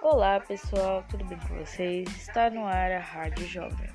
Olá pessoal, tudo bem com vocês? Está no ar a Rádio Jovem.